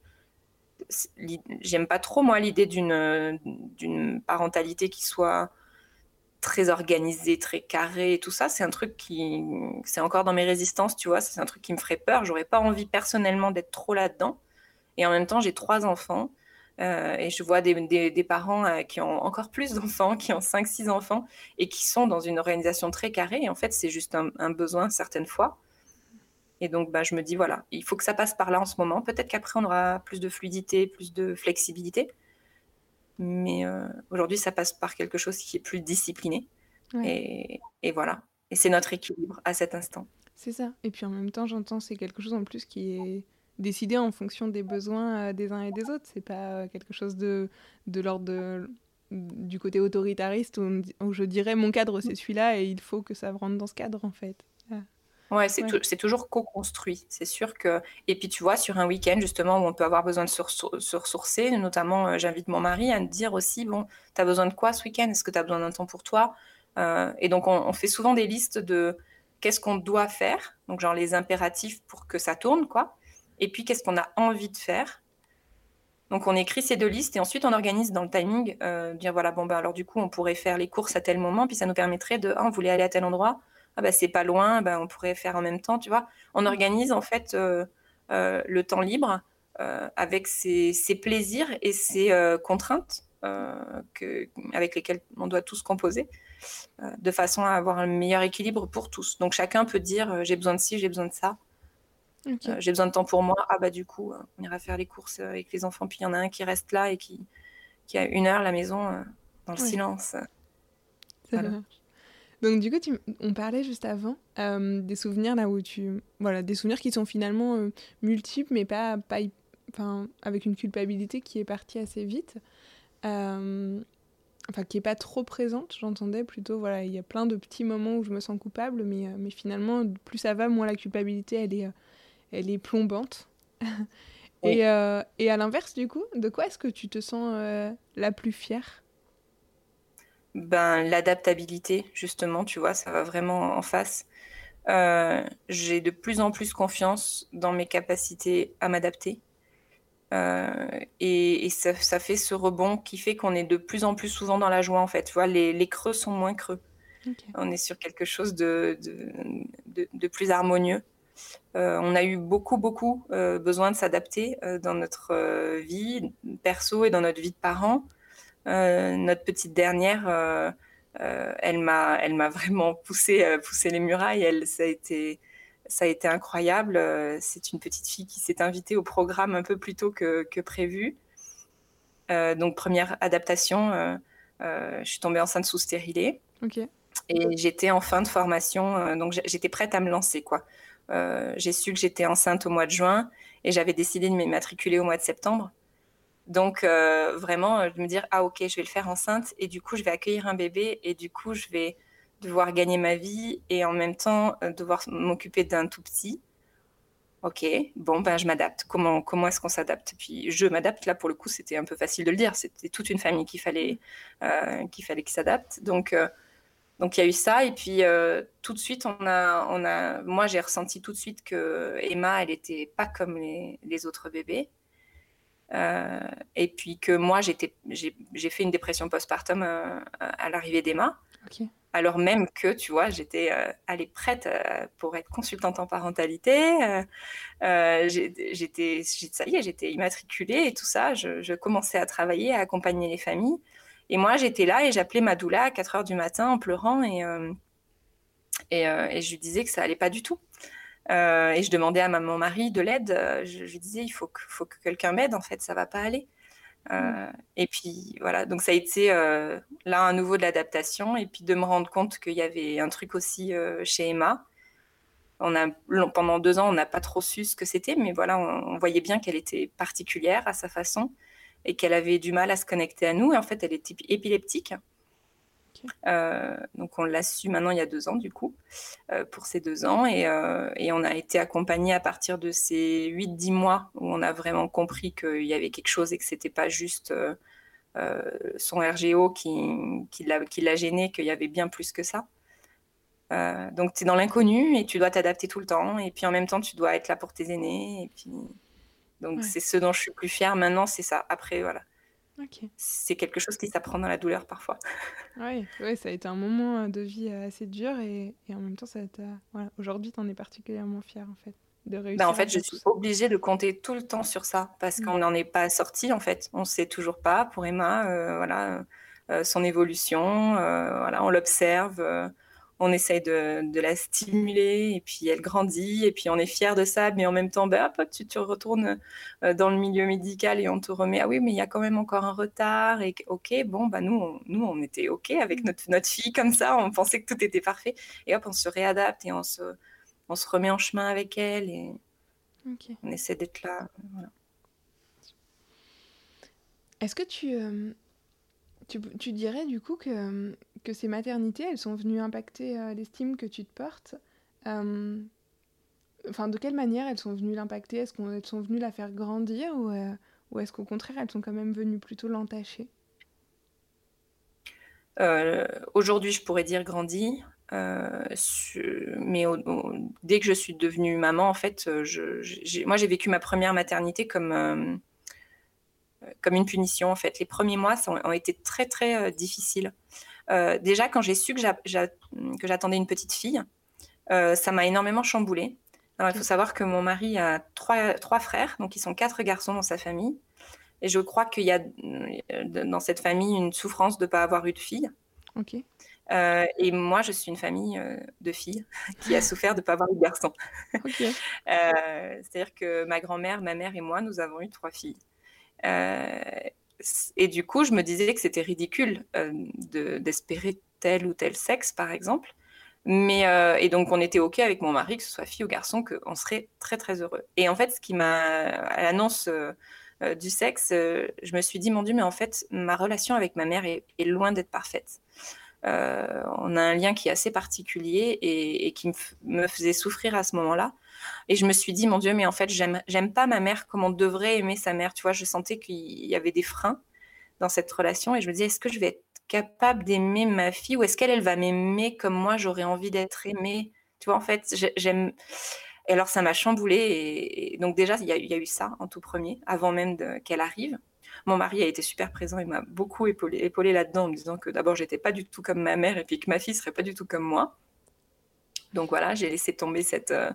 j'aime pas trop moi l'idée d'une d'une parentalité qui soit très organisée, très carrée et tout ça. C'est un truc qui, c'est encore dans mes résistances, tu vois. C'est un truc qui me ferait peur. J'aurais pas envie personnellement d'être trop là-dedans. Et en même temps, j'ai trois enfants. Euh, et je vois des, des, parents euh, qui ont encore plus d'enfants, qui ont 5-6 enfants, et qui sont dans une organisation très carrée. Et en fait, c'est juste un, un, besoin certaines fois. Et donc, bah, je me dis, voilà, il faut que ça passe par là en ce moment. Peut-être qu'après, on aura plus de fluidité, plus de flexibilité. Mais euh, aujourd'hui, ça passe par quelque chose qui est plus discipliné. Et, et, voilà. Et c'est notre équilibre à cet instant. C'est ça. Et puis en même temps, j'entends, c'est quelque chose en plus qui est décidé en fonction des besoins euh, des uns et des autres. C'est pas euh, quelque chose de, de l'ordre du côté autoritariste où, où, je dirais mon cadre c'est celui-là et il faut que ça rentre dans ce cadre en fait. Ah. Ouais, c'est toujours co-construit, c'est sûr que. Et puis tu vois, sur un week-end justement où on peut avoir besoin de se, ressourcer, notamment euh, j'invite mon mari à me dire aussi bon, tu as besoin de quoi ce week-end? Est-ce que tu as besoin d'un temps pour toi? Euh, Et donc on, fait souvent des listes de qu'est-ce qu'on doit faire, donc genre les impératifs pour que ça tourne, quoi. Et puis qu'est-ce qu'on a envie de faire. Donc on écrit ces deux listes et ensuite on organise dans le timing, euh, dire voilà, bon ben alors du coup on pourrait faire les courses à tel moment, puis ça nous permettrait de, ah, on voulait aller à tel endroit ah bah c'est pas loin, bah, on pourrait faire en même temps, tu vois. On mmh. organise en fait euh, euh, le temps libre euh, avec ses, plaisirs et ses contraintes que, avec lesquelles on doit tous composer, de façon à avoir un meilleur équilibre pour tous. Donc chacun peut dire j'ai besoin de ci, j'ai besoin de ça. j'ai besoin de temps pour moi. Ah bah du coup, on ira faire les courses avec les enfants. Puis il y en a un qui reste là et qui, qui a une heure à la maison dans le silence. Voilà. Donc du coup, on parlait juste avant euh, des souvenirs là où tu, voilà, des souvenirs qui sont finalement euh, multiples, mais pas, pas, enfin, avec une culpabilité qui est partie assez vite, euh, enfin qui est pas trop présente. J'entendais plutôt, voilà, il y a plein de petits moments où je me sens coupable, mais, mais finalement, plus ça va, moins la culpabilité, elle est, elle est plombante. et, et à l'inverse, du coup, de quoi est-ce que tu te sens la plus fière? Ben, l'adaptabilité, justement, tu vois, ça va vraiment en face. Euh, j'ai de plus en plus confiance dans mes capacités à m'adapter. Euh, et, ça, fait ce rebond qui fait qu'on est de plus en plus souvent dans la joie, en fait. Tu vois, les, creux sont moins creux. On est sur quelque chose de, de, plus harmonieux. Euh, on a eu beaucoup, beaucoup besoin de s'adapter dans notre vie perso et dans notre vie de parents. Euh, notre petite dernière, euh, euh, elle m'a, elle m'a vraiment poussé, poussé les murailles. Elle, ça a été, ça a été incroyable. C'est une petite fille qui s'est invitée au programme un peu plus tôt que, que prévu. donc première adaptation, je suis tombée enceinte sous stérilet. Et j'étais en fin de formation, donc j'étais prête à me lancer quoi. j'ai su que j'étais enceinte au mois de juin et j'avais décidé de m'immatriculer au mois de septembre. Donc euh, vraiment, euh, de me dire ah ok, je vais le faire enceinte et du coup je vais accueillir un bébé et du coup je vais devoir gagner ma vie et en même temps euh, devoir m'occuper d'un tout petit. Ok, bon ben je m'adapte. Comment comment est-ce qu'on s'adapte? Puis je m'adapte. Là pour le coup c'était un peu facile de le dire. C'était toute une famille qu'il fallait qu'il fallait qu'il s'adapte. Donc donc il y a eu ça et puis tout de suite on a on a moi j'ai ressenti tout de suite que Emma elle était pas comme les, les autres bébés. Euh, et puis que moi, j'ai fait une dépression postpartum euh, à l'arrivée d'Emma. Alors même que, tu vois, j'étais euh, allée prête pour être consultante en parentalité. j'étais, ça y est, j'étais immatriculée et tout ça. Je, commençais à travailler, à accompagner les familles. Et moi, j'étais là et j'appelais ma doula à 4 heures du matin en pleurant et, et, et, je lui disais que ça allait pas du tout. Euh, et je demandais à mon mari de l'aide. Euh, je, lui disais, il faut que, faut que quelqu'un m'aide, en fait, ça va pas aller. Euh, mm. Et puis voilà, donc ça a été là un nouveau de l'adaptation, et puis de me rendre compte qu'il y avait un truc aussi chez Emma. On a, pendant deux ans, on n'a pas trop su ce que c'était, mais voilà, on, on voyait bien qu'elle était particulière à sa façon et qu'elle avait du mal à se connecter à nous. Et en fait, elle était épileptique. Euh, donc on l'a su maintenant il y a deux ans du coup, euh, pour ces deux ans. Euh, et, on a été accompagné à partir de ces 8-10 mois où on a vraiment compris qu'il y avait quelque chose et que c'était pas juste son RGO qui, qui l'a gêné, qu'il y avait bien plus que ça. donc tu es dans l'inconnu et tu dois t'adapter tout le temps. Et puis en même temps, tu dois être là pour tes aînés. Et puis... Donc c'est ce dont je suis plus fière maintenant, c'est ça. Après, voilà c'est quelque chose qui s'apprend dans la douleur parfois. Oui, ouais, ça a été un moment de vie assez dur et, et en même temps, ça voilà. aujourd'hui, tu en es particulièrement fière en fait. De réussir bah en fait, je suis obligée de compter tout le temps sur ça parce mmh. qu'on n'en est pas sorti en fait. On ne sait toujours pas pour Emma, euh, voilà, euh, son évolution, euh, voilà, on l'observe, on essaye de, la stimuler et puis elle grandit et puis on est fier de ça, mais en même temps, bah, hop, tu te retournes euh, dans le milieu médical et on te remet, ah oui, mais il y a quand même encore un retard et ok, bon, bah nous, on, nous, on était ok avec notre, notre fille comme ça, on pensait que tout était parfait et hop, on se réadapte et on se, on se remet en chemin avec elle et on essaie d'être là. Est-ce que tu, euh, tu, dirais du coup que, que ces maternités, elles sont venues impacter euh, l'estime que tu te portes euh, Enfin, de quelle manière elles sont venues l'impacter? Est-ce qu'elles sont venues la faire grandir ou, est-ce qu'au contraire, elles sont quand même venues plutôt l'entacher? Aujourd'hui, je pourrais dire grandir. mais dès que je suis devenue maman, en fait, moi j'ai vécu ma première maternité comme comme une punition en fait. Les premiers mois ont été très très euh, difficiles. Euh, déjà quand j'ai su que j'attendais une petite fille, euh, ça m'a énormément chamboulée. Alors il faut savoir que mon mari a trois, trois frères, donc ils sont quatre garçons dans sa famille. Et je crois qu'il y a dans cette famille une souffrance de ne pas avoir eu de fille. Ok. et moi, je suis une famille de filles qui a souffert de ne pas avoir eu de garçon. C'est-à-dire que ma grand-mère, ma mère et moi, nous avons eu trois filles. Euh, et du coup, je me disais que c'était ridicule euh, d'espérer tel ou tel sexe, par exemple. Mais, euh, et donc, on était OK avec mon mari, que ce soit fille ou garçon, qu'on serait très, très heureux. Et en fait, qui m'a, à l'annonce du sexe, je me suis dit, mon Dieu, mais en fait, ma relation avec ma mère est, loin d'être parfaite. on a un lien qui est assez particulier et qui me, faisait souffrir à ce moment-là. Et je me suis dit, mon Dieu, mais en fait, j'aime pas ma mère comme on devrait aimer sa mère. Tu vois, je sentais qu'il y avait des freins dans cette relation. Et je me disais, est-ce que je vais être capable d'aimer ma fille ou est-ce qu'elle, elle va m'aimer comme moi, j'aurais envie d'être aimée? Tu vois, en fait, j'aime. Et alors, ça m'a chamboulée. Et, donc, déjà, il y, a eu ça en tout premier, avant même qu'elle arrive. Mon mari a été super présent, il m'a beaucoup épaulé, épaulé là-dedans en me disant que d'abord, j'étais pas du tout comme ma mère et puis que ma fille serait pas du tout comme moi. Donc voilà, j'ai laissé tomber cette, euh,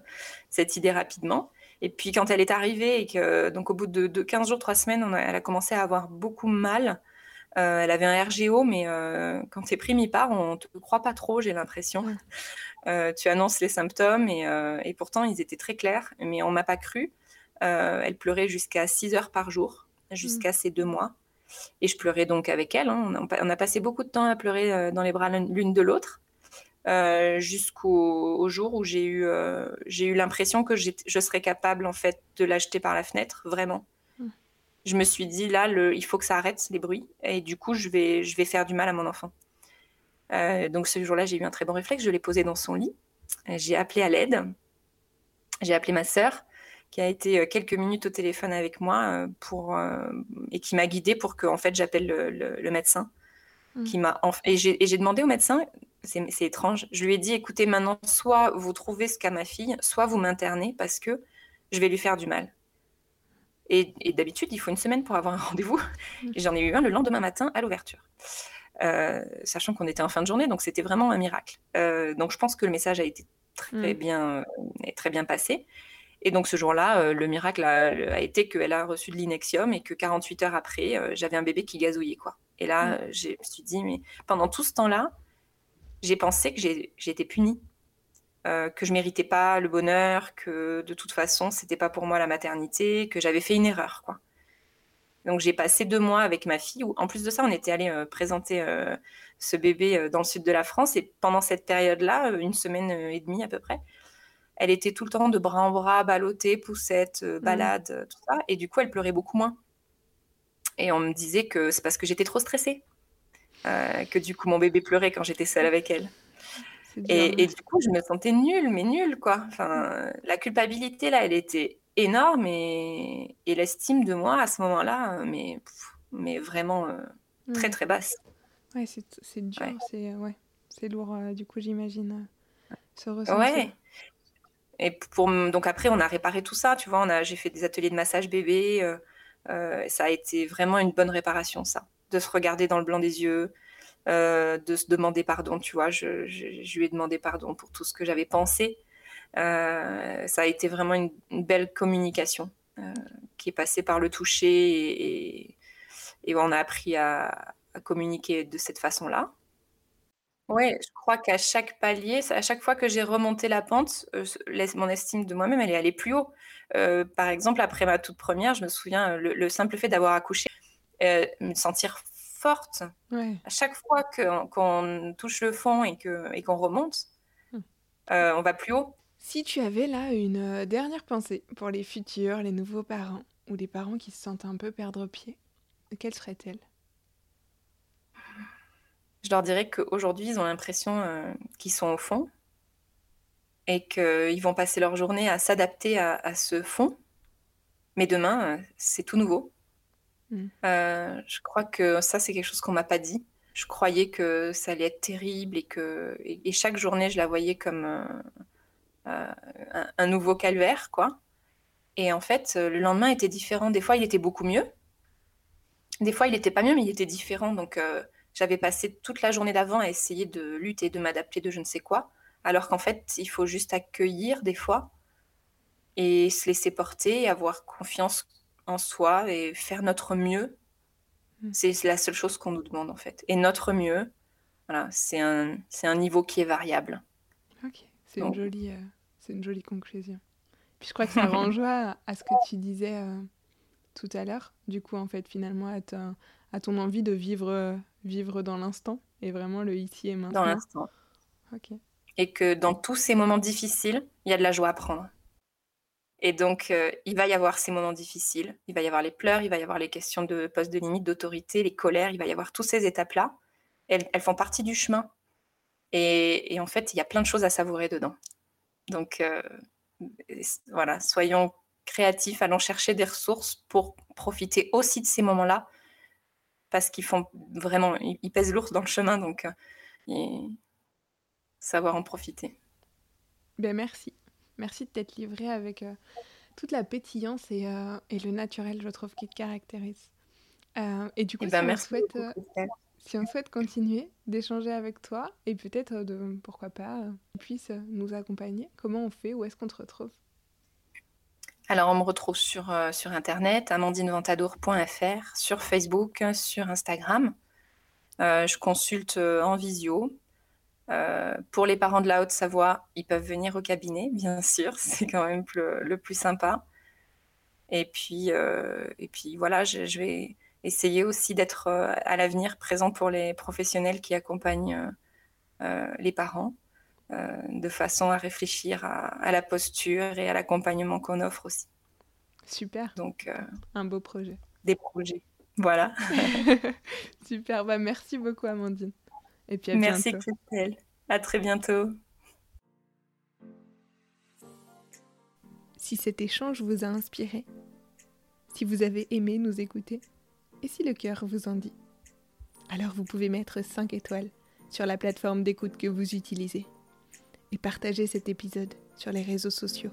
cette idée rapidement. Et puis quand elle est arrivée et que donc au bout de, 15 jours, 3 semaines, elle a commencé à avoir beaucoup mal. Euh, elle avait un RGO, mais euh, quand tu es pris mi-part, on ne te croit pas trop, j'ai l'impression. tu annonces les symptômes et, pourtant ils étaient très clairs, mais on m'a pas cru. elle pleurait jusqu'à 6 heures par jour, jusqu'à ses deux mois. Et je pleurais donc avec elle. Hein. on, a, passé beaucoup de temps à pleurer dans les bras l'une de l'autre. Euh, jusqu'au jour où j'ai eu, euh, j'ai eu l'impression que je serais capable en fait de l'acheter par la fenêtre, vraiment. Hmm. Je me suis dit là, le, il faut que ça arrête les bruits et du coup je vais, je vais faire du mal à mon enfant. Euh, donc ce jour-là, j'ai eu un très bon réflexe. Je l'ai posé dans son lit. J'ai appelé à l'aide. J'ai appelé ma sœur qui a été quelques minutes au téléphone avec moi pour, et qui m'a guidée pour que en fait j'appelle le, médecin. Hmm. Qui m'a et j'ai demandé au médecin c'est étrange. Je lui ai dit, écoutez, maintenant, soit vous trouvez ce qu'a ma fille, soit vous m'internez parce que je vais lui faire du mal. Et, d'habitude, il faut une semaine pour avoir un rendez-vous. Mm. J'en ai eu un le lendemain matin à l'ouverture. Euh, sachant qu'on était en fin de journée, donc c'était vraiment un miracle. Euh, donc je pense que le message a été très, mm. bien, très bien passé. Et donc ce jour-là, euh, le miracle a, été qu'elle a reçu de l'inexium et que 48 heures après, j'avais un bébé qui gazouillait. Quoi. Et là, mm. je me suis dit, mais pendant tout ce temps-là, j'ai pensé que j'ai été punie, euh, que je méritais pas le bonheur, que de toute façon c'était pas pour moi la maternité, que j'avais fait une erreur, quoi. Donc j'ai passé deux mois avec ma fille. Où, en plus de ça, on était allé euh, présenter euh, ce bébé dans le sud de la France. Et pendant cette période-là, une semaine et demie à peu près, elle était tout le temps de bras en bras, ballottée, poussette, mmh. balade, tout ça. Et du coup, elle pleurait beaucoup moins. Et on me disait que c'est parce que j'étais trop stressée. Euh, que du coup mon bébé pleurait quand j'étais seule avec elle. Et, du coup, je me sentais nulle, mais nulle, quoi. Enfin, la culpabilité, là, elle était énorme et, l'estime de moi à ce moment-là, mais, mais vraiment euh, très, très basse. Ouais, c'est dur, c'est ouais, lourd, euh, du coup, j'imagine, ce ressenti. Ouais. Et pour, donc après, on a réparé tout ça, tu vois, j'ai fait des ateliers de massage bébé, ça a été vraiment une bonne réparation, ça de se regarder dans le blanc des yeux, euh, de se demander pardon, tu vois. Je, lui ai demandé pardon pour tout ce que j'avais pensé. Euh, ça a été vraiment une, belle communication euh, qui est passée par le toucher et, on a appris à, communiquer de cette façon-là. Ouais, je crois qu'à chaque palier, à chaque fois que j'ai remonté la pente, mon estime de moi-même, elle est allée plus haut. Par exemple, après ma toute première, je me souviens, le, simple fait d'avoir accouché, me sentir forte. À chaque fois qu'on touche le fond et qu'on et qu'on remonte, hmm. on va plus haut. Si tu avais là une dernière pensée pour les futurs, les nouveaux parents, ou les parents qui se sentent un peu perdre pied, quelle serait-elle? Je leur dirais qu'aujourd'hui, ils ont l'impression euh, qu'ils sont au fond et qu'ils vont passer leur journée à s'adapter à, ce fond. Mais demain, euh, c'est tout nouveau. Hmm. Euh, je crois que ça, c'est quelque chose qu'on m'a pas dit. Je croyais que ça allait être terrible et que et, chaque journée, je la voyais comme un, un, nouveau calvaire, quoi. Et en fait, le lendemain était différent. Des fois, il était beaucoup mieux. Des fois, il n'était pas mieux, mais il était différent. Donc, euh, j'avais passé toute la journée d'avant à essayer de lutter, de m'adapter, de je ne sais quoi. Alors qu'en fait, il faut juste accueillir des fois et se laisser porter, avoir confiance en soi et faire notre mieux. Hmm. C'est la seule chose qu'on nous demande en fait. Et notre mieux, voilà, c'est un, un niveau qui est variable. Ok, c'est une, jolie, euh, c'est une jolie conclusion. Puis je crois que ça renvoie à ce que tu disais euh, tout à l'heure, du coup, en fait, finalement, à, à ton envie de vivre, vivre dans l'instant et vraiment le ici et maintenant. Dans l'instant. Ok. Et que dans tous ces moments difficiles, il y a de la joie à prendre. Et donc, euh, il va y avoir ces moments difficiles. Il va y avoir les pleurs, il va y avoir les questions de poste de limite, d'autorité, les colères, il va y avoir toutes ces étapes-là. Elles, font partie du chemin. Et, et, en fait, il y a plein de choses à savourer dedans. Donc, euh, voilà, soyons créatifs, allons chercher des ressources pour profiter aussi de ces moments-là, parce qu'ils font vraiment, ils, pèsent lourd dans le chemin, donc euh, savoir en profiter. Ben merci, merci de t'être livré avec euh, toute la pétillance et, euh, et, le naturel, je trouve, qui te caractérise. et du coup, eh ben, merci souhaite, si on souhaite continuer d'échanger avec toi et peut-être de, pourquoi pas, puisse nous accompagner, comment on fait, où est-ce qu'on te retrouve? Alors, on me retrouve sur, euh, sur Internet, amandineventadour.fr, sur Facebook, sur Instagram. Euh, je consulte euh, en visio. Pour les parents de la Haute-Savoie, ils peuvent venir au cabinet, bien sûr, c'est quand même le, plus sympa. Et puis, et puis voilà, je, vais essayer aussi d'être à l'avenir présent pour les professionnels qui accompagnent les parents. Euh, de façon à réfléchir à, la posture et à l'accompagnement qu'on offre aussi. Super. Donc, euh, un beau projet. Des projets. Voilà. Super. Bah, merci beaucoup, Amandine. Et puis à merci, Christelle. À très bientôt. Si cet échange vous a inspiré, si vous avez aimé nous écouter, et si le cœur vous en dit, alors vous pouvez mettre 5 étoiles sur la plateforme d'écoute que vous utilisez et partagez cet épisode sur les réseaux sociaux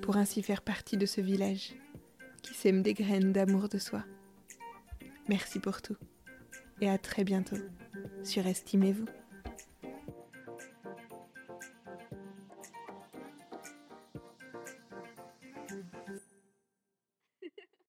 pour ainsi faire partie de ce village qui sème des graines d'amour de soi. Merci pour tout et à très bientôt sur Estimez-vous.